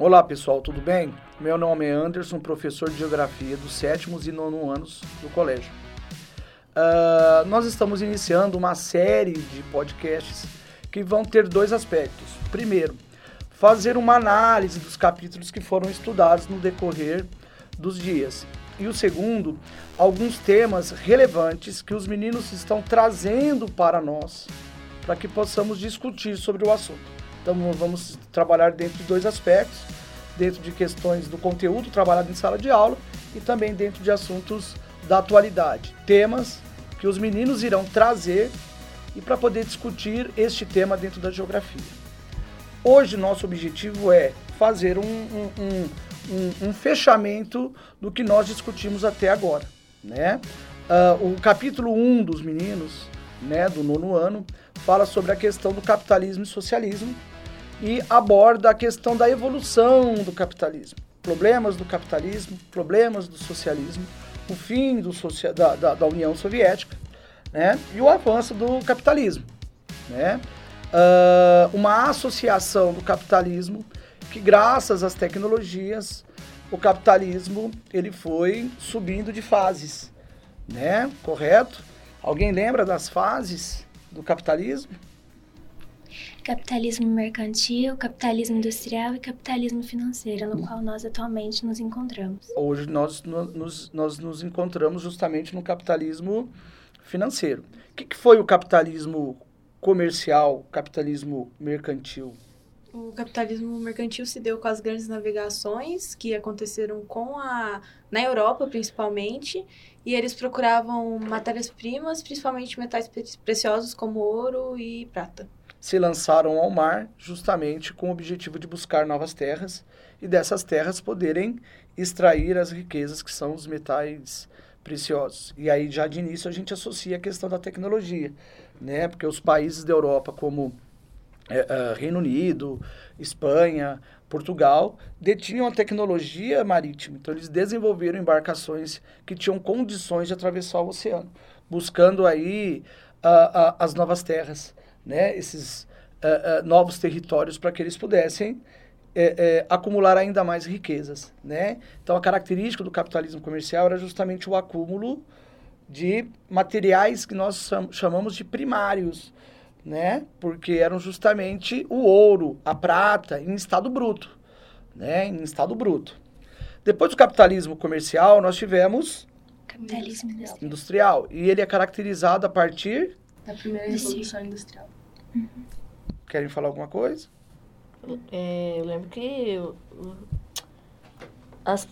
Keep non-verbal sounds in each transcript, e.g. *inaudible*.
Olá pessoal, tudo bem? Meu nome é Anderson, professor de Geografia dos sétimos e nono anos do colégio. Uh, nós estamos iniciando uma série de podcasts que vão ter dois aspectos. Primeiro, fazer uma análise dos capítulos que foram estudados no decorrer dos dias. E o segundo, alguns temas relevantes que os meninos estão trazendo para nós, para que possamos discutir sobre o assunto. Então vamos trabalhar dentro de dois aspectos, dentro de questões do conteúdo trabalhado em sala de aula e também dentro de assuntos da atualidade, temas que os meninos irão trazer e para poder discutir este tema dentro da geografia. Hoje nosso objetivo é fazer um, um, um, um fechamento do que nós discutimos até agora, né? Uh, o capítulo 1 um dos meninos, né, do nono ano, fala sobre a questão do capitalismo e socialismo, e aborda a questão da evolução do capitalismo. Problemas do capitalismo, problemas do socialismo, o fim do da, da, da, União Soviética né? e o avanço do capitalismo. Né? Uh, uma associação do capitalismo que, graças às tecnologias, o capitalismo ele foi subindo de fases. Né? Correto? Alguém lembra das fases do capitalismo? Capitalismo mercantil, capitalismo industrial e capitalismo financeiro, no qual nós atualmente nos encontramos. Hoje nós nos, nós nos encontramos justamente no capitalismo financeiro. O que, que foi o capitalismo comercial, capitalismo mercantil? O capitalismo mercantil se deu com as grandes navegações que aconteceram com a na Europa principalmente, e eles procuravam matérias-primas, principalmente metais preciosos como ouro e prata se lançaram ao mar justamente com o objetivo de buscar novas terras e dessas terras poderem extrair as riquezas que são os metais preciosos. E aí já de início a gente associa a questão da tecnologia, né? Porque os países da Europa como é, é, Reino Unido, Espanha, Portugal, detinham a tecnologia marítima. Então, eles desenvolveram embarcações que tinham condições de atravessar o oceano, buscando aí uh, uh, as novas terras né, esses uh, novos territórios para que eles pudessem é, é, acumular ainda mais riquezas. Né? Então, a característica do capitalismo comercial era justamente o acúmulo de materiais que nós chamamos de primários, né? porque eram justamente o ouro, a prata, em estado bruto. Né? Em estado bruto. Depois do capitalismo comercial, nós tivemos capitalismo industrial. industrial. E ele é caracterizado a partir da primeira revolução industrial. Uhum. Querem falar alguma coisa? É, eu lembro que as,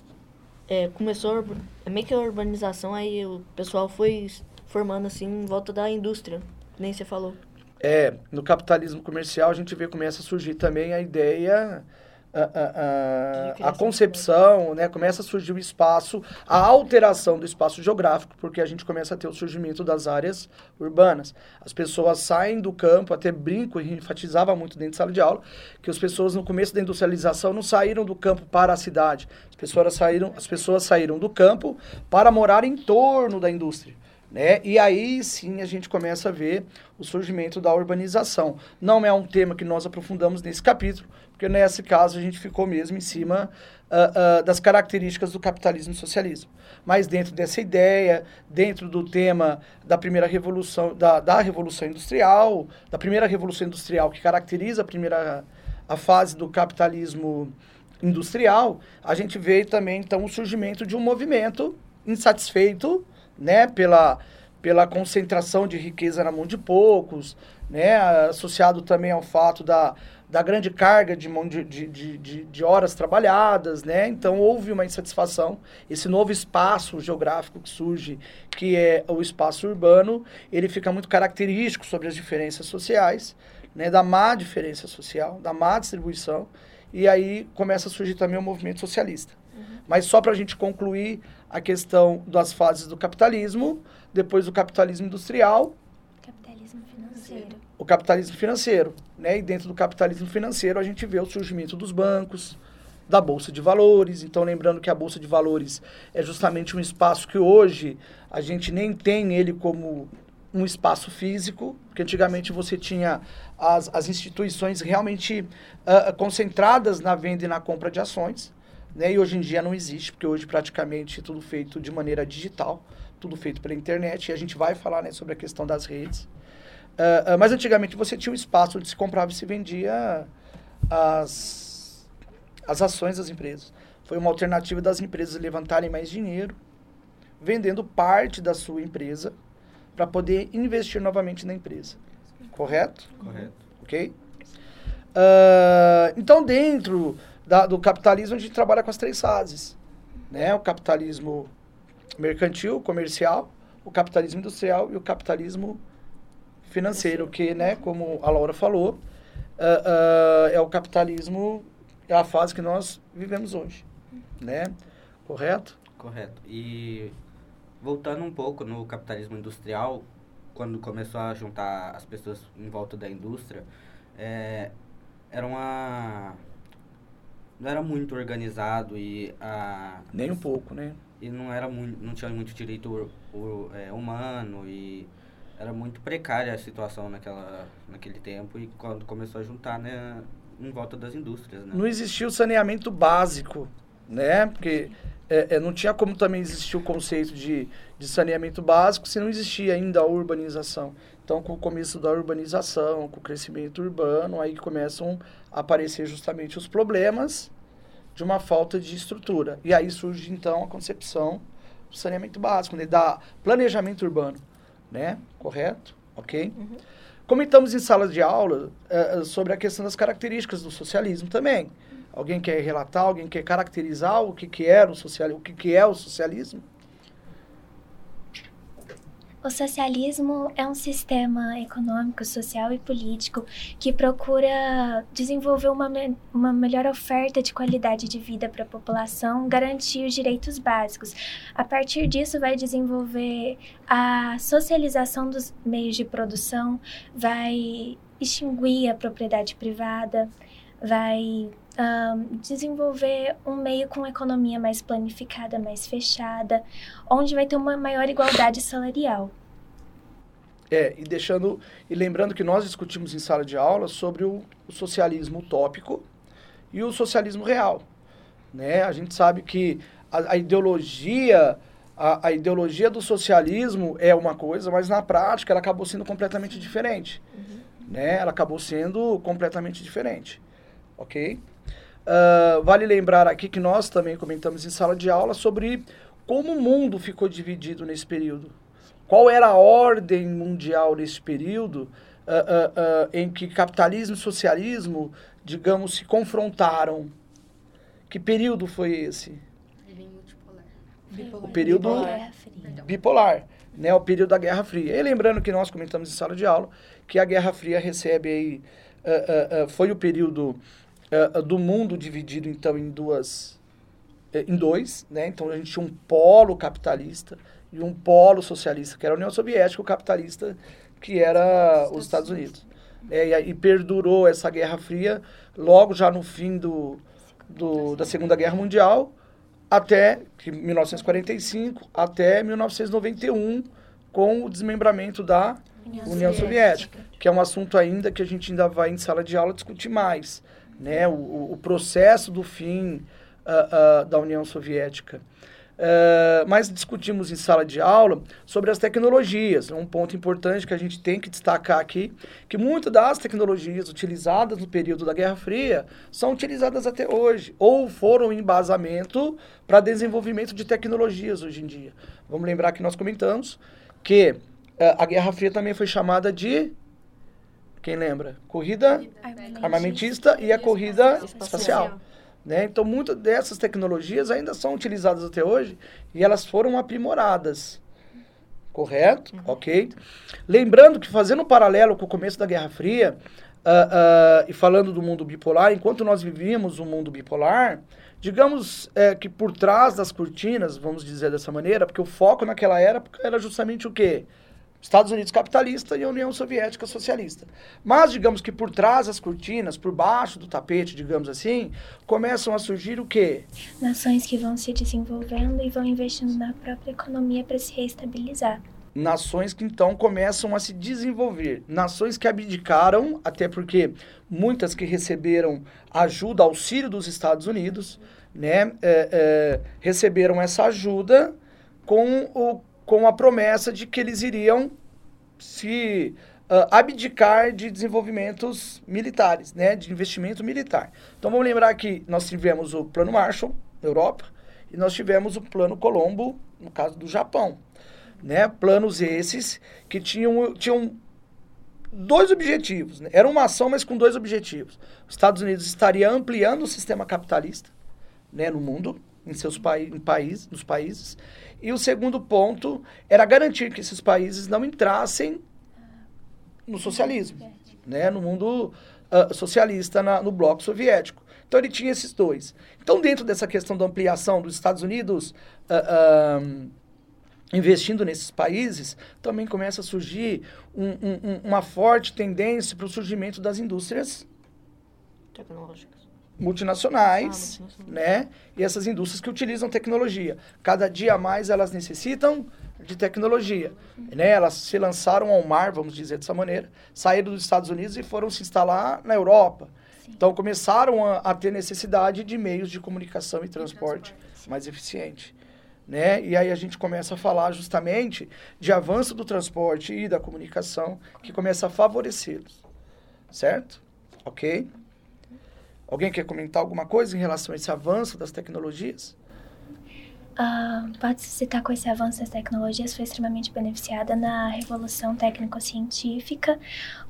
é, começou a, meio que a urbanização, aí o pessoal foi formando assim em volta da indústria, nem você falou. É, no capitalismo comercial a gente vê começa a surgir também a ideia a, a, a, a, concepção, né? Começa a surgir o espaço, a alteração do espaço geográfico, porque a gente começa a ter o surgimento das áreas urbanas. As pessoas saem do campo, até brinco e enfatizava muito dentro de sala de aula, que as pessoas no começo da industrialização não saíram do campo para a cidade. As pessoas saíram, as pessoas saíram do campo para morar em torno da indústria. Né? E aí sim a gente começa a ver o surgimento da urbanização. Não é um tema que nós aprofundamos nesse capítulo, porque nesse caso a gente ficou mesmo em cima uh, uh, das características do capitalismo e socialismo. Mas dentro dessa ideia, dentro do tema da primeira revolução, da, da revolução industrial, da primeira revolução industrial que caracteriza a primeira a fase do capitalismo industrial, a gente vê também então o surgimento de um movimento insatisfeito, né, pela pela concentração de riqueza na mão de poucos, né, associado também ao fato da da grande carga de, mão de, de, de, de, horas trabalhadas, né? Então houve uma insatisfação. Esse novo espaço geográfico que surge, que é o espaço urbano, ele fica muito característico sobre as diferenças sociais, né? Da má diferença social, da má distribuição. E aí começa a surgir também o movimento socialista. Uhum. Mas só para a gente concluir a questão das fases do capitalismo, depois do capitalismo industrial. Capitalismo financeiro o capitalismo financeiro. Né? E dentro do capitalismo financeiro a gente vê o surgimento dos bancos, da Bolsa de Valores. Então, lembrando que a Bolsa de Valores é justamente um espaço que hoje a gente nem tem ele como um espaço físico, que antigamente você tinha as, as instituições realmente uh, concentradas na venda e na compra de ações, né? E hoje em dia não existe, porque hoje praticamente é tudo feito de maneira digital, tudo feito pela internet, e a gente vai falar né, sobre a questão das redes. Uh, uh, mas antigamente você tinha um espaço onde se comprava e se vendia as, as ações das empresas. Foi uma alternativa das empresas levantarem mais dinheiro, vendendo parte da sua empresa para poder investir novamente na empresa. Correto? Correto. Ok? Uh, então, dentro da, do capitalismo, a gente trabalha com as três fases. Né? O capitalismo mercantil, comercial, o capitalismo industrial e o capitalismo financeiro, que, né, como a Laura falou, uh, uh, é o capitalismo, é a fase que nós vivemos hoje. Né? Correto? Correto. E voltando um pouco no capitalismo industrial, quando começou a juntar as pessoas em volta da indústria, é, era uma não era muito organizado e a nem um pouco, né? E não era muito, não tinha muito direito é, humano e era muito precária a situação naquela naquele tempo e quando começou a juntar, né, em volta das indústrias, né? Não existia o saneamento básico, né? Porque é, é, não tinha como também existir o conceito de, de saneamento básico se não existia ainda a urbanização. Então, com o começo da urbanização, com o crescimento urbano, aí começam a aparecer justamente os problemas de uma falta de estrutura. E aí surge, então, a concepção do saneamento básico, né? da planejamento urbano, né? Correto? Ok? Uhum. Comentamos em sala de aula uh, sobre a questão das características do socialismo também. Alguém quer relatar, alguém quer caracterizar o que, que era o socialismo, o que, que é o socialismo? O socialismo é um sistema econômico, social e político que procura desenvolver uma, me uma melhor oferta de qualidade de vida para a população, garantir os direitos básicos. A partir disso, vai desenvolver a socialização dos meios de produção, vai extinguir a propriedade privada, vai um, desenvolver um meio com economia mais planificada, mais fechada, onde vai ter uma maior igualdade salarial. É, e deixando e lembrando que nós discutimos em sala de aula sobre o, o socialismo utópico e o socialismo real, né? A gente sabe que a, a ideologia a, a, ideologia do socialismo é uma coisa, mas na prática ela acabou sendo completamente diferente, uhum. né? Ela acabou sendo completamente diferente, ok? Uh, vale lembrar aqui que nós também comentamos em sala de aula sobre como o mundo ficou dividido nesse período. Qual era a ordem mundial nesse período uh, uh, em que capitalismo e socialismo, digamos, se confrontaram? Que período foi esse? Bipolar. O período bipolar, bipolar né? O período da Guerra Fria. E lembrando que nós comentamos em sala de aula que a Guerra Fria recebe aí, foi o período uh, do mundo dividido então em duas uh, em dois, né? Então a gente tinha um polo capitalista e um polo socialista, que era a União Soviética, o capitalista que era os Estados Unidos. É, e, e, perdurou essa Guerra Fria logo já no fim do, do, da Segunda Guerra Mundial até 1945 até 1991 com o desmembramento da União, União Soviética, que é um assunto ainda que a gente ainda vai em sala de aula discutir mais né, o, o processo do fim uh, uh, da União Soviética. Uh, mas discutimos em sala de aula sobre as tecnologias. Um ponto importante que a gente tem que destacar aqui, que muitas das tecnologias utilizadas no período da Guerra Fria são utilizadas até hoje, ou foram embasamento para desenvolvimento de tecnologias hoje em dia. Vamos lembrar que nós comentamos que uh, a Guerra Fria também foi chamada de quem lembra? Corrida armamentista, e a corrida espacial. Né? Então, muitas dessas tecnologias ainda são utilizadas até hoje e elas foram aprimoradas. Correto? Uhum. Ok. Lembrando que, fazendo um paralelo com o começo da Guerra Fria, uh, uh, e falando do mundo bipolar, enquanto nós vivíamos um mundo bipolar, digamos é, que por trás das cortinas, vamos dizer dessa maneira, porque o foco naquela época era justamente o quê? Estados Unidos capitalista e a União Soviética socialista. Mas, digamos que por trás das cortinas, por baixo do tapete, digamos assim, começam a surgir o quê? Nações que vão se desenvolvendo e vão investindo na própria economia para se reestabilizar. Nações que então começam a se desenvolver. Nações que abdicaram, até porque muitas que receberam ajuda, auxílio dos Estados Unidos, né, é, é, receberam essa ajuda com, o, com a promessa de que eles iriam se uh, abdicar de desenvolvimentos militares, né, de investimento militar. Então vamos lembrar que nós tivemos o Plano Marshall, na Europa, e nós tivemos o Plano Colombo, no caso do Japão. Né? Planos esses que tinham, tinham dois objetivos. Né? Era uma ação, mas com dois objetivos. Os Estados Unidos estaria ampliando o sistema capitalista né, no mundo, em seus pa em país, nos países. E o segundo ponto era garantir que esses países não entrassem no socialismo, né, no mundo uh, socialista, na, no bloco soviético. Então ele tinha esses dois. Então, dentro dessa questão da ampliação dos Estados Unidos uh, uh, investindo nesses países, também começa a surgir um, um, uma forte tendência para o surgimento das indústrias tecnológicas multinacionais, ah, né? E essas indústrias que utilizam tecnologia. Cada dia mais elas necessitam de tecnologia, né? Elas se lançaram ao mar, vamos dizer dessa maneira, saíram dos Estados Unidos e foram se instalar na Europa. Sim. Então começaram a, a, ter necessidade de meios de comunicação e transporte, transporte mais eficiente. Né? E aí a gente começa a falar justamente de avanço do transporte e da comunicação que começa a favorecê-los. Certo? Ok? Alguém quer comentar alguma coisa em relação a esse avanço das tecnologias? Uh, pode se citar com esse avanço das tecnologias foi extremamente beneficiada na revolução técnico-científica,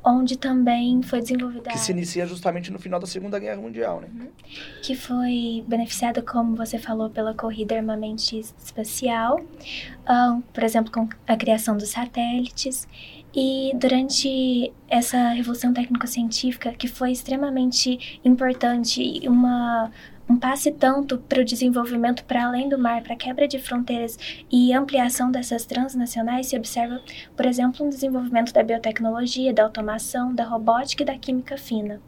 onde também foi desenvolvida... Que se inicia justamente no final da Segunda Guerra Mundial, né? Uhum. Que foi beneficiada, como você falou, pela corrida armamentista espacial, uh, por exemplo, com a criação dos satélites, e durante essa revolução técnico-científica, que foi extremamente importante e uma um passe tanto para o desenvolvimento para além do mar, para quebra de fronteiras e ampliação dessas transnacionais, se observa, por exemplo, um desenvolvimento da biotecnologia, da automação, da robótica e da química fina.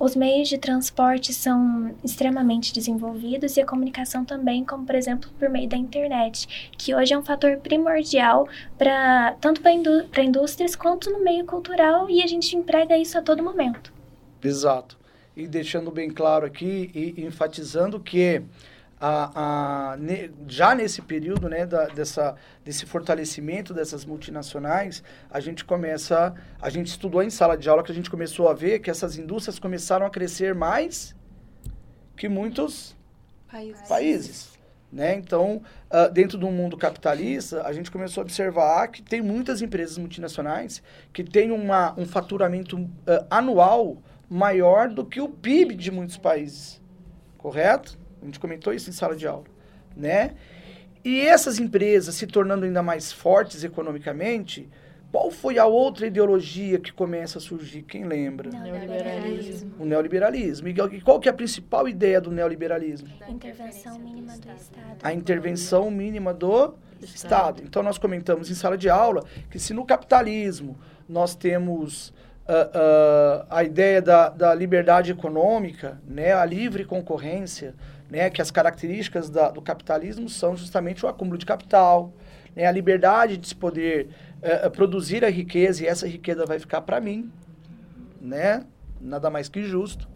Os meios de transporte são extremamente desenvolvidos e a comunicação também, como por exemplo por meio da internet, que hoje é um fator primordial para tanto para indú indústrias quanto no meio cultural e a gente emprega isso a todo momento. Exato. E deixando bem claro aqui e enfatizando que a, a, ne, já nesse período né, da, dessa, desse fortalecimento dessas multinacionais, a gente começa, a gente estudou em sala de aula que a gente começou a ver que essas indústrias começaram a crescer mais que muitos países. países né? Então, uh, dentro do mundo capitalista, a gente começou a observar que tem muitas empresas multinacionais que têm uma, um faturamento uh, anual maior do que o PIB de muitos países, correto? A gente comentou isso em sala de aula, né? E essas empresas se tornando ainda mais fortes economicamente, qual foi a outra ideologia que começa a surgir? Quem lembra? Neoliberalismo. O neoliberalismo. E qual que é a principal ideia do neoliberalismo? A intervenção mínima do Estado. A intervenção mínima do Estado. Então, nós comentamos em sala de aula que se no capitalismo nós temos uh, uh, a ideia da, da liberdade econômica, né, a livre concorrência, né, que as características da, do capitalismo são justamente o acúmulo de capital, né, a liberdade de se poder uh, produzir a riqueza e essa riqueza vai ficar para mim, né, nada mais que justo.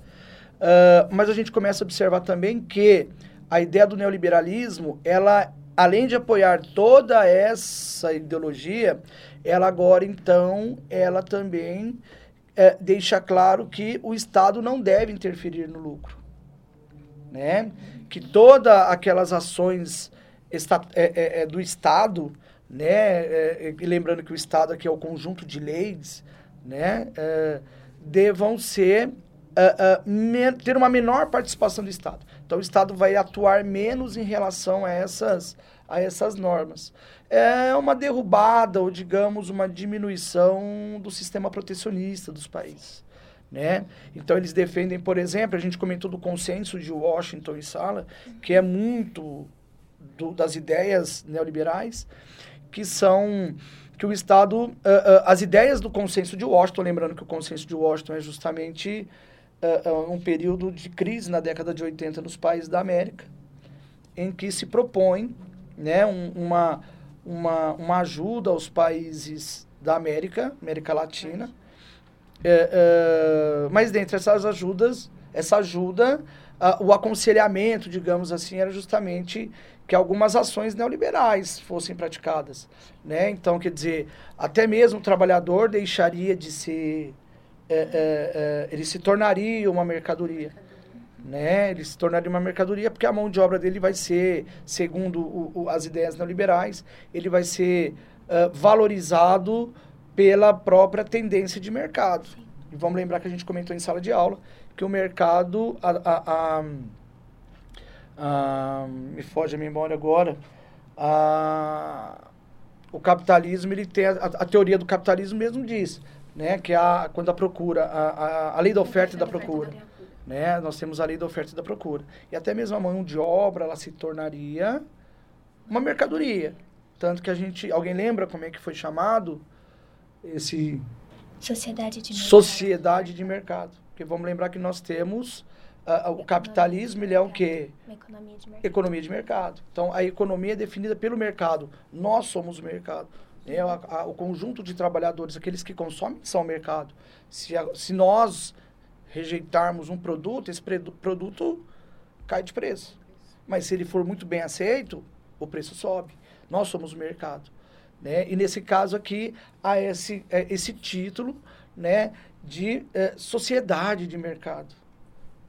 Uh, mas a gente começa a observar também que a ideia do neoliberalismo, ela, além de apoiar toda essa ideologia, ela agora então, ela também uh, deixa claro que o Estado não deve interferir no lucro né? Que todas aquelas ações é, é, é, do Estado, né? É, é, lembrando que o Estado aqui é o conjunto de leis, né? É, devam ser ter uma menor participação do Estado. Então o Estado vai atuar menos em relação a essas a essas normas. É uma derrubada ou digamos uma diminuição do sistema protecionista dos países né? Então eles defendem, por exemplo, a gente comentou do consenso de Washington e Sala, que é muito do, das ideias neoliberais, que são que o Estado, uh, uh, as ideias do consenso de Washington, lembrando que o consenso de Washington é justamente uh, um período de crise na década de 80 nos países da América, em que se propõe né, um, uma, uma, uma ajuda aos países da América, América Latina. É, é, mas dentre essas ajudas, essa ajuda, o aconselhamento, digamos assim, era justamente que algumas ações neoliberais fossem praticadas. Né? Então, quer dizer, até mesmo o trabalhador deixaria de ser. É, é, ele se tornaria uma mercadoria. Né? Ele se tornaria uma mercadoria porque a mão de obra dele vai ser, segundo o, o, as ideias neoliberais, ele vai ser uh, valorizado pela própria tendência de mercado. E vamos lembrar que a gente comentou em sala de aula que o mercado, a, a, a ah, me foge a memória agora, o capitalismo, ele tem a, a, teoria do capitalismo mesmo diz, né, que é a, quando a procura, a, a, a lei da oferta e da procura, né, nós temos a lei da oferta e da procura. E até mesmo a mão de obra, ela se tornaria uma mercadoria. Tanto que a gente, alguém lembra como é que foi chamado esse... Sociedade de mercado. Sociedade de mercado. Porque vamos lembrar que nós temos Uh, o capitalismo ele é o quê? Economia de, economia de mercado. Então, a economia é definida pelo mercado. Nós somos o mercado. Né? A, a, o conjunto de trabalhadores, aqueles que consomem, são o mercado. Se, a, se nós rejeitarmos um produto, esse produto cai de preço. Mas se ele for muito bem aceito, o preço sobe. Nós somos o mercado. Né? E nesse caso aqui, há esse, é, esse título né, de é, sociedade de mercado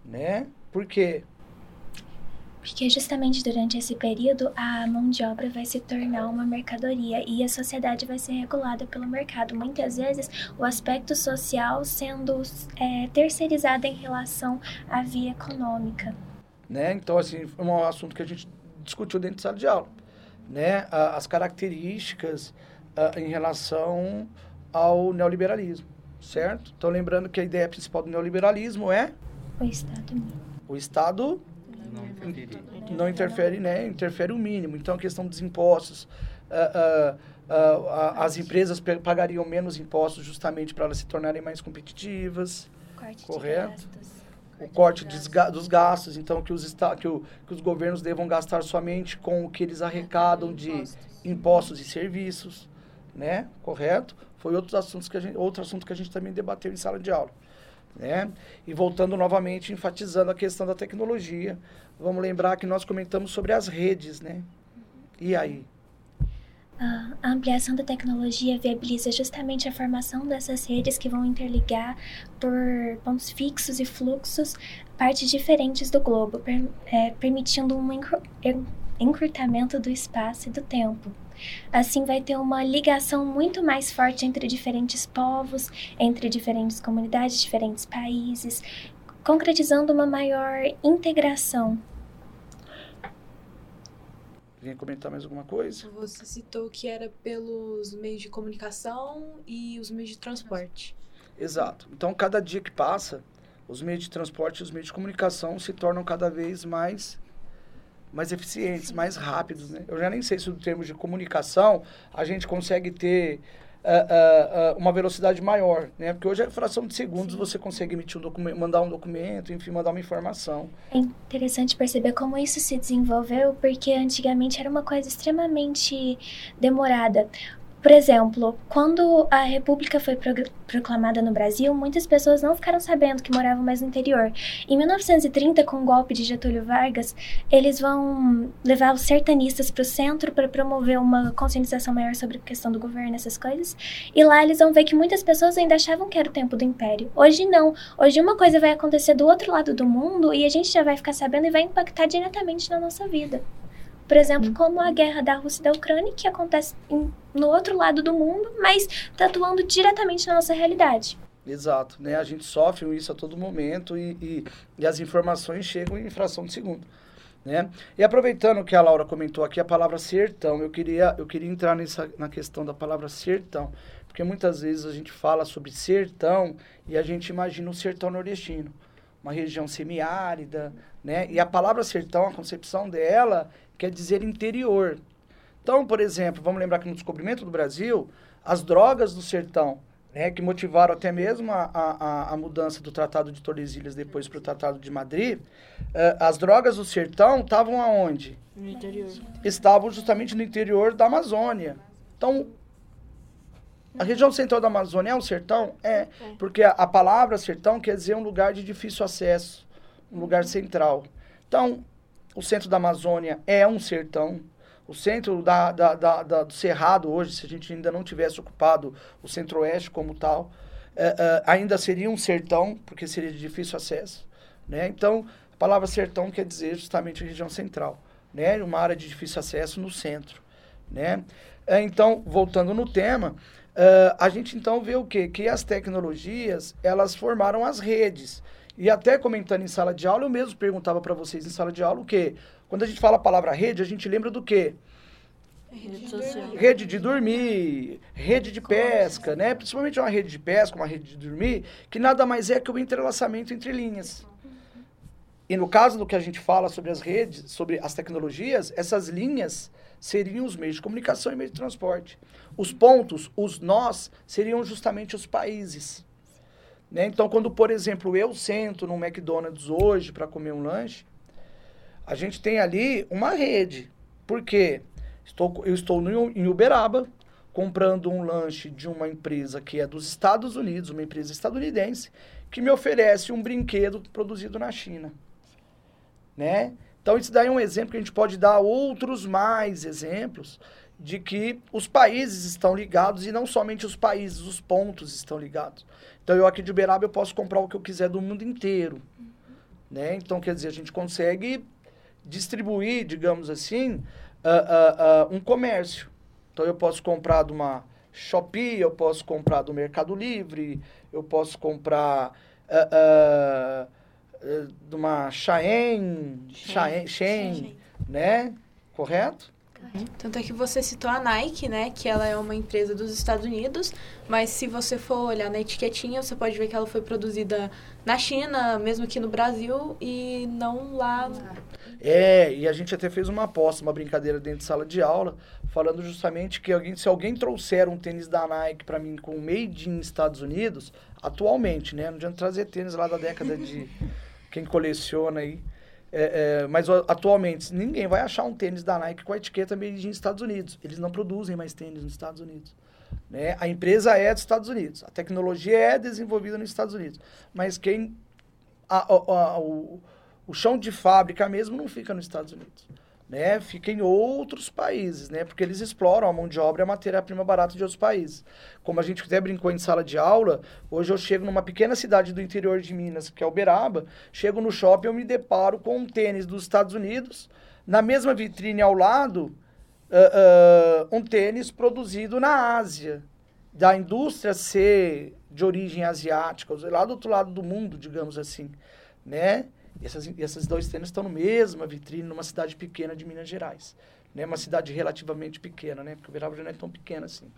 né? Por quê? Porque justamente durante esse período a mão de obra vai se tornar uma mercadoria e a sociedade vai ser regulada pelo mercado. Muitas vezes o aspecto social sendo é, terceirizado em relação à via econômica. Né? Então, assim, é um assunto que a gente discutiu dentro de sala de aula. Né? As características em relação ao neoliberalismo, certo? Então, lembrando que a ideia principal do neoliberalismo é o Estado O Estado não, não interfere, né? Interfere o mínimo. Então, a questão dos impostos. Uh, uh, uh, as empresas pagariam menos impostos justamente para elas se tornarem mais competitivas. Corte correto? O corte dos, gastos, então que os, que, o, que os governos devam gastar somente com o que eles arrecadam de impostos e serviços, né? Correto? Foi outro assunto que a gente, outro assunto que a gente também debateu em sala de aula. Né? E voltando novamente, enfatizando a questão da tecnologia, vamos lembrar que nós comentamos sobre as redes, né? E aí? A ampliação da tecnologia viabiliza justamente a formação dessas redes que vão interligar por pontos fixos e fluxos partes diferentes do globo, per, é, permitindo um encurtamento do espaço e do tempo. Assim, vai ter uma ligação muito mais forte entre diferentes povos, entre diferentes comunidades, diferentes países, concretizando uma maior integração. Quer comentar mais alguma coisa? Você citou que era pelos meios de comunicação e os meios de transporte. Exato. Então, cada dia que passa, os meios de transporte e os meios de comunicação se tornam cada vez mais mais eficientes, mais rápidos, né? Eu já nem sei se em termos de comunicação a gente consegue ter uh, uh, uma velocidade maior, né? Porque hoje é fração de segundos Sim. você consegue emitir um documento, mandar um documento, enfim, mandar uma informação. É interessante perceber como isso se desenvolveu, porque antigamente era uma coisa extremamente demorada. Por exemplo, quando a República foi proclamada no Brasil, muitas pessoas não ficaram sabendo que moravam mais no interior. Em 1930, com o golpe de Getúlio Vargas, eles vão levar os sertanistas para o centro para promover uma conscientização maior sobre a questão do governo, essas coisas. E lá eles vão ver que muitas pessoas ainda achavam que era o tempo do império. Hoje não. Hoje uma coisa vai acontecer do outro lado do mundo e a gente já vai ficar sabendo e vai impactar diretamente na nossa vida. Por exemplo, hum. como a guerra da Rússia e da Ucrânia, que acontece em, no outro lado do mundo, mas está atuando diretamente na nossa realidade. Exato, né? A gente sofre isso a todo momento e, e, e, as informações chegam em fração de segundo, né? E aproveitando que a Laura comentou aqui a palavra sertão, eu queria, eu queria entrar nessa, na questão da palavra sertão, porque muitas vezes a gente fala sobre sertão e a gente imagina o sertão nordestino, uma região semiárida, né? E a palavra sertão, a concepção dela quer dizer interior. Então, por exemplo, vamos lembrar que no descobrimento do Brasil, as drogas do sertão né, que motivaram até mesmo a, a, a mudança do Tratado de Tordesilhas depois para o Tratado de Madrid, uh, as drogas do sertão estavam aonde? No interior. Estavam justamente no interior da Amazônia. Então, a região central da Amazônia é um sertão? É, É. porque a, a palavra sertão quer dizer um lugar de difícil acesso, um lugar central. Então, o centro da Amazônia é um sertão. O centro da, da, da- da- do Cerrado hoje, se a gente ainda não tivesse ocupado o centro-oeste como tal, é, é, ainda seria um sertão, porque seria de difícil acesso. Né? Então, a palavra sertão quer dizer justamente região central, né? uma área de difícil acesso no centro. Né? É, Então, voltando no tema, eh, a gente então vê o quê? Que as tecnologias, elas formaram as redes. E até comentando em sala de aula, eu mesmo perguntava para vocês em sala de aula o quê? Quando a gente fala a palavra rede, a gente lembra do quê? Rede social. Rede de dormir, rede de pesca, né? Principalmente uma rede de pesca, uma rede de dormir, que nada mais é que o entrelaçamento entre linhas. E no caso do que a gente fala sobre as redes, sobre as tecnologias, essas linhas seriam os meios de comunicação e meios de transporte. Os pontos, os nós, seriam justamente os países. Né? Então, quando, por exemplo, eu sento no McDonald's hoje para comer um lanche, a gente tem ali uma rede. Por quê? Estou, eu estou no, em Uberaba, comprando um lanche de uma empresa que é dos Estados Unidos, uma empresa estadunidense, que me oferece um brinquedo produzido na China. Né? Então, isso daí é um exemplo que a gente pode dar outros mais exemplos de que os países estão ligados e não somente os países, os pontos estão ligados. Então, eu aqui de Uberaba eu posso comprar o que eu quiser do mundo inteiro. Né? Então, quer dizer, a gente consegue distribuir, digamos assim, ah, ah, ah, um comércio. Então, eu posso comprar de uma Shopee, eu posso comprar do Mercado Livre, eu posso comprar de uma Shein, Shein, né? Correto? Tanto é que você citou a Nike, né? Que ela é uma empresa dos Estados Unidos, mas se você for olhar na etiquetinha, você pode ver que ela foi produzida na China, mesmo aqui no Brasil, e não lá. É, e a gente até fez uma aposta, uma brincadeira dentro de sala de aula, falando justamente que alguém, se alguém trouxer um tênis da Nike para mim com made in Estados Unidos, atualmente, né? Não adianta trazer tênis lá da década de *laughs* quem coleciona aí. É, é, mas atualmente, ninguém vai achar um tênis da Nike com a etiqueta made in Estados Unidos. Eles não produzem mais tênis nos Estados Unidos. Né? A empresa é dos Estados Unidos, a tecnologia é desenvolvida nos Estados Unidos. Mas quem. a- a- a- o, o chão de fábrica mesmo não fica nos Estados Unidos. Né? Fica em outros países, né? Porque eles exploram a mão de obra e a matéria-prima barata de outros países. Como a gente até brincou em sala de aula, hoje eu chego numa pequena cidade do interior de Minas, que é Uberaba, chego no shopping e eu me deparo com um tênis dos Estados Unidos, na mesma vitrine ao lado, ah, ah, um tênis produzido na Ásia, da indústria ser de origem asiática, lá do outro lado do mundo, digamos assim, né? Essas, e esses dois tênis estão na mesma vitrine, numa cidade pequena de Minas Gerais, né? Uma cidade relativamente pequena, né? Porque já não é tão pequena assim.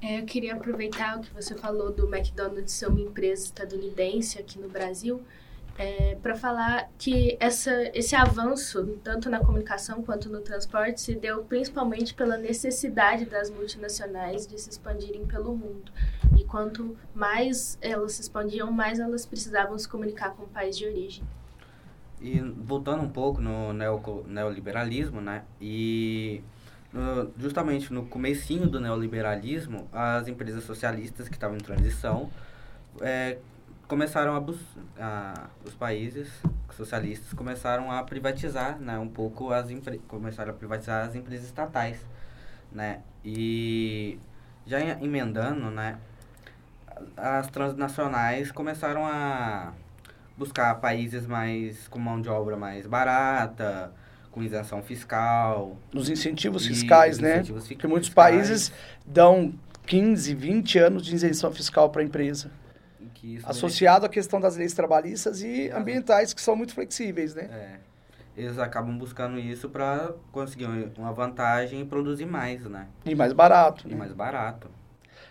É, eu queria aproveitar o que você falou do McDonald's ser uma empresa estadunidense aqui no Brasil, para falar que essa, esse avanço, tanto na comunicação quanto no transporte, se deu principalmente pela necessidade das multinacionais de se expandirem pelo mundo. Quanto mais elas se expandiam, mais elas precisavam se comunicar com o país de origem. E voltando um pouco no neoliberalismo, né? E justamente no comecinho do neoliberalismo, as empresas socialistas que estavam em transição eh, começaram a, a os países socialistas começaram a privatizar, né, um pouco as começaram a privatizar as empresas estatais, né? E já em- emendando, né, as transnacionais começaram a buscar países mais com mão de obra mais barata, com isenção fiscal. Nos incentivos fiscais, né? incentivos Porque muitos fiscais, países dão 15, 20 anos de isenção fiscal para a empresa, associado à questão das leis trabalhistas e ambientais, que são muito flexíveis, né? É, eles acabam buscando isso para conseguir uma vantagem e produzir mais, né? E mais barato, E né? mais barato.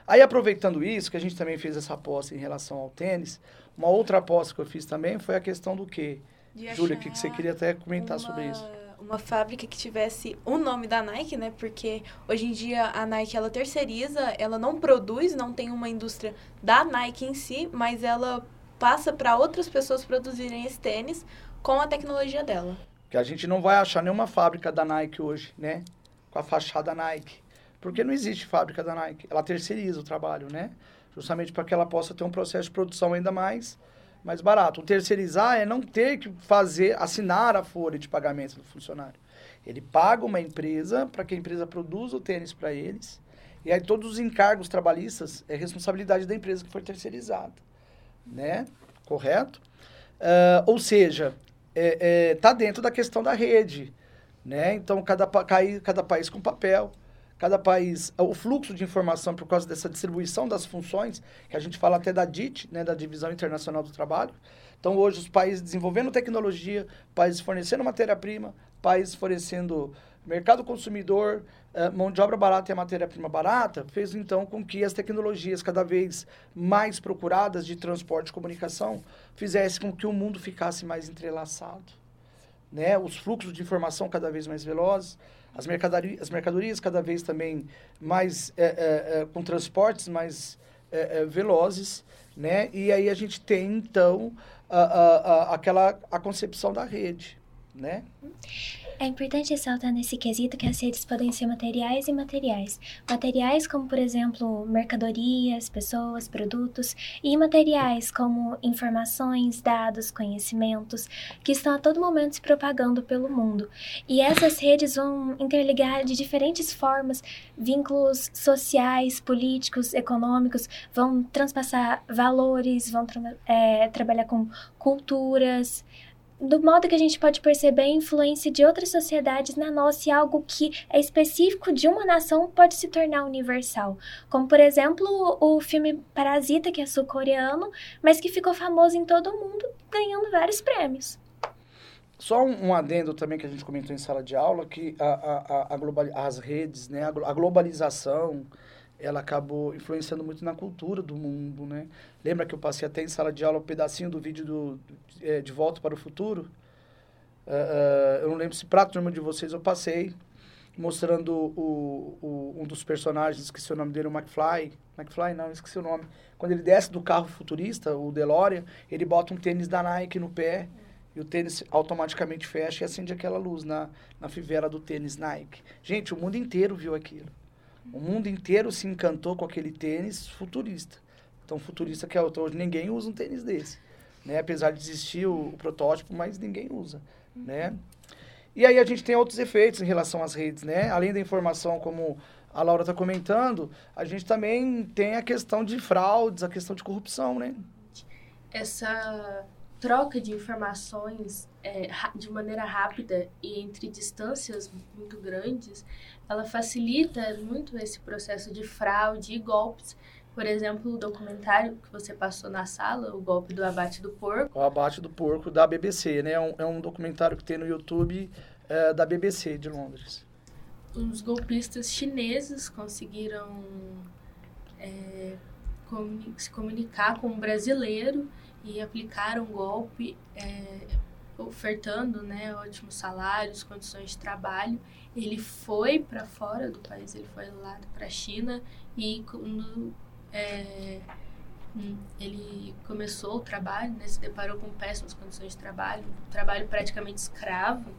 Aí, aproveitando isso, que a gente também fez essa aposta em relação ao tênis, uma outra aposta que eu fiz também foi a questão do quê? de Júlia, o que, que você queria até comentar uma- sobre isso? uma fábrica que tivesse o nome da Nike, né? Porque hoje em dia a Nike ela terceiriza, ela não produz, não tem uma indústria da Nike em si, mas ela passa para outras pessoas produzirem esse tênis com a tecnologia dela. Que a gente não vai achar nenhuma fábrica da Nike hoje, né? Com a fachada Nike. Porque não existe fábrica da Nike. Ela terceiriza o trabalho, né? Justamente para que ela possa ter um processo de produção ainda mais mais barato. O terceirizar é não ter que fazer, assinar a folha de pagamento do funcionário. Ele paga uma empresa para que a empresa produza o tênis para eles. E aí todos os encargos trabalhistas é responsabilidade da empresa que foi terceirizada. Né? Correto? Uh, ou seja, está é, é, tá dentro da questão da rede. Né? Então, cada, cada país com papel cada país, o fluxo de informação por causa dessa distribuição das funções, que a gente fala até da DIT, né, da Divisão Internacional do Trabalho. Então, hoje, os países desenvolvendo tecnologia, países fornecendo matéria-prima, países fornecendo mercado consumidor, uh, mão de obra barata e matéria-prima barata, fez então com que as tecnologias cada vez mais procuradas de transporte e comunicação fizessem com que o mundo ficasse mais entrelaçado. Né? Os fluxos de informação cada vez mais velozes, as mercadorias, as mercadorias cada vez também mais é, é, com transportes mais velozes, né? E aí a gente tem então a, a, a, aquela a concepção da rede, né? É importante ressaltar nesse quesito que as redes podem ser materiais e imateriais. Materiais como, por exemplo, mercadorias, pessoas, produtos, e imateriais como informações, dados, conhecimentos, que estão a todo momento se propagando pelo mundo. E essas redes vão interligar de diferentes formas vínculos sociais, políticos, econômicos, vão transpassar valores, vão tra é, trabalhar com culturas, do modo que a gente pode perceber a influência de outras sociedades na nossa e algo que é específico de uma nação pode se tornar universal. Como, por exemplo, o filme Parasita, que é sul-coreano, mas que ficou famoso em todo o mundo, ganhando vários prêmios. Só um, um, adendo também que a gente comentou em sala de aula, que a, a, a global, as redes, né, a globalização, ela acabou influenciando muito na cultura do mundo, né? Lembra que eu passei até em sala de aula um pedacinho do vídeo do, é, De Volta para o Futuro? Uh, uh, eu não lembro se para a turma de vocês eu passei, mostrando o, o, um dos personagens, esqueci o nome dele, o McFly. McFly, não, esqueci o nome. Quando ele desce do carro futurista, o DeLorean, ele bota um tênis da Nike no pé e o tênis automaticamente fecha e acende aquela luz na, na fivela do tênis Nike. Gente, o mundo inteiro viu aquilo. O mundo inteiro se encantou com aquele tênis futurista. Então, futurista que é hoje ninguém usa um tênis desse, né? Apesar de existir o, o protótipo, mas ninguém usa, né? E aí a gente tem outros efeitos em relação às redes, né? Além da informação, como a Laura está comentando, a gente também tem a questão de fraudes, a questão de corrupção, né? Essa troca de informações é, de maneira rápida e entre distâncias muito grandes, ela facilita muito esse processo de fraude e golpes. Por exemplo, o documentário que você passou na sala, o golpe do abate do porco. O abate do porco da BBC, né? É um, é um documentário que tem no YouTube é, da BBC de Londres. Os golpistas chineses conseguiram é, se comunicar com um brasileiro e aplicaram um golpe é, ofertando né, ótimos salários, condições de trabalho. Ele foi para fora do país, ele foi lá para a China e quando é, hum, ele começou o trabalho, né, se deparou com péssimas condições de trabalho, um trabalho praticamente escravo,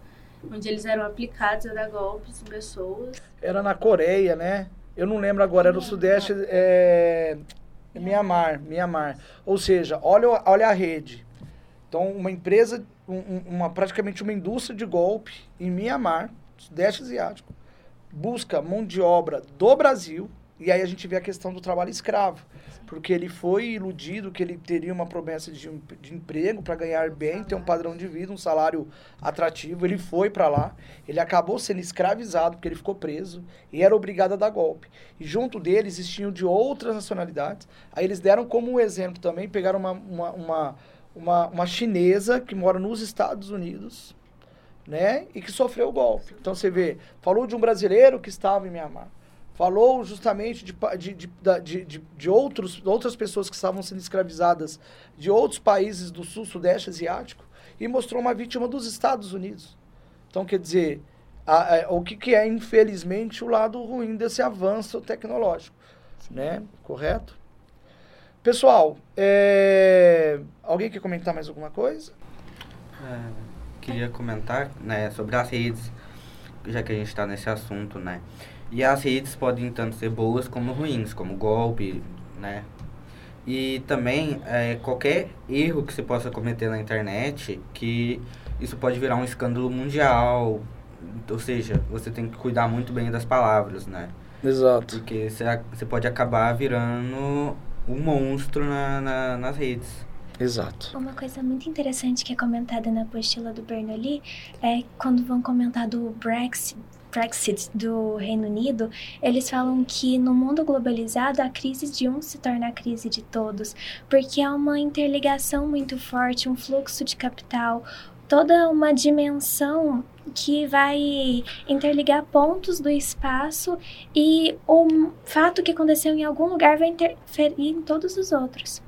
onde eles eram aplicados a dar golpes em pessoas. Era na Coreia, né? Eu não lembro agora, era no Sudeste, é, Mianmar, Mianmar. Ou seja, olha, olha a rede. Então, uma empresa um, uma, praticamente uma indústria de golpe em Mianmar, Sudeste Asiático, busca mão de obra do Brasil, e aí a gente vê a questão do trabalho escravo, porque ele foi iludido que ele teria uma promessa de, de emprego para ganhar bem, ter um padrão de vida, um salário atrativo, ele foi para lá, ele acabou sendo escravizado porque ele ficou preso e era obrigado a dar golpe. E junto dele existiam de outras nacionalidades, aí eles deram como exemplo também, pegaram uma, uma, uma uma, uma chinesa que mora nos Estados Unidos, né? E que sofreu o golpe. Então você vê, falou de um brasileiro que estava em Mianmar. Falou justamente de, de, de, de, de outros, outras pessoas que estavam sendo escravizadas de outros países do sul, sudeste asiático. E mostrou uma vítima dos Estados Unidos. Então, quer dizer, a, a, o que, que é, infelizmente, o lado ruim desse avanço tecnológico, né? Correto? Pessoal, é... alguém quer comentar mais alguma coisa? É, queria comentar né, sobre as redes, já que a gente está nesse assunto, né? E as redes podem tanto ser boas como ruins, como golpe, né? E também é, qualquer erro que você possa cometer na internet, que isso pode virar um escândalo mundial. Ou seja, você tem que cuidar muito bem das palavras, né? Exato. Porque você pode acabar virando um monstro na, na, nas redes. Exato. Uma coisa muito interessante que é comentada na apostila do Bernoulli é quando vão comentar do Brexit, Brexit do Reino Unido, eles falam que no mundo globalizado a crise de um se torna a crise de todos, porque há uma interligação muito forte, um fluxo de capital, toda uma dimensão que vai interligar pontos do espaço e o fato que aconteceu em algum lugar vai interferir em todos os outros.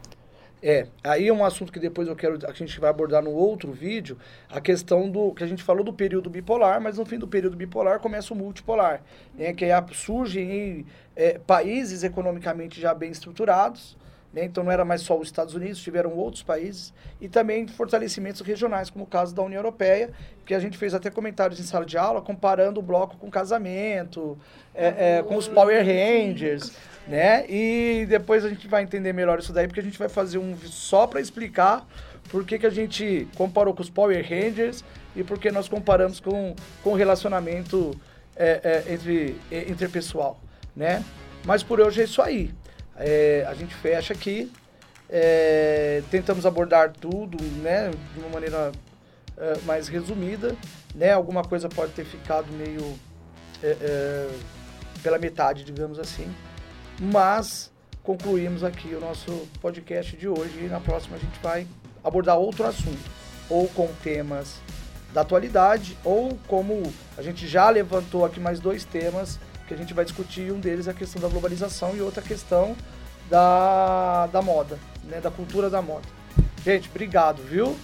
É, aí é um assunto que depois eu quero, a gente vai abordar no outro vídeo, a questão do, que a gente falou do período bipolar, mas no fim do período bipolar começa o multipolar, né, que aí surgem é, países economicamente já bem estruturados, né, então não era mais só os Estados Unidos, tiveram outros países, e também fortalecimentos regionais, como o caso da União Europeia, que a gente fez até comentários em sala de aula, comparando o bloco com casamento, é, é, com os Power Rangers, né? E depois a gente vai entender melhor isso daí, porque a gente vai fazer um só para explicar por que, que a gente comparou com os Power Rangers e por que nós comparamos com, com relacionamento é, é, entre, interpessoal, né? Mas por hoje é isso aí. É, a gente fecha aqui. É, tentamos abordar tudo, né? De uma maneira é, mais resumida, né? Alguma coisa pode ter ficado meio é, é, pela metade, digamos assim. Mas concluímos aqui o nosso podcast de hoje e na próxima a gente vai abordar outro assunto, ou com temas da atualidade, ou como a gente já levantou aqui mais dois temas que a gente vai discutir, um deles é a questão da globalização e outra questão da, da moda, né, da cultura da moda. Gente, obrigado, viu?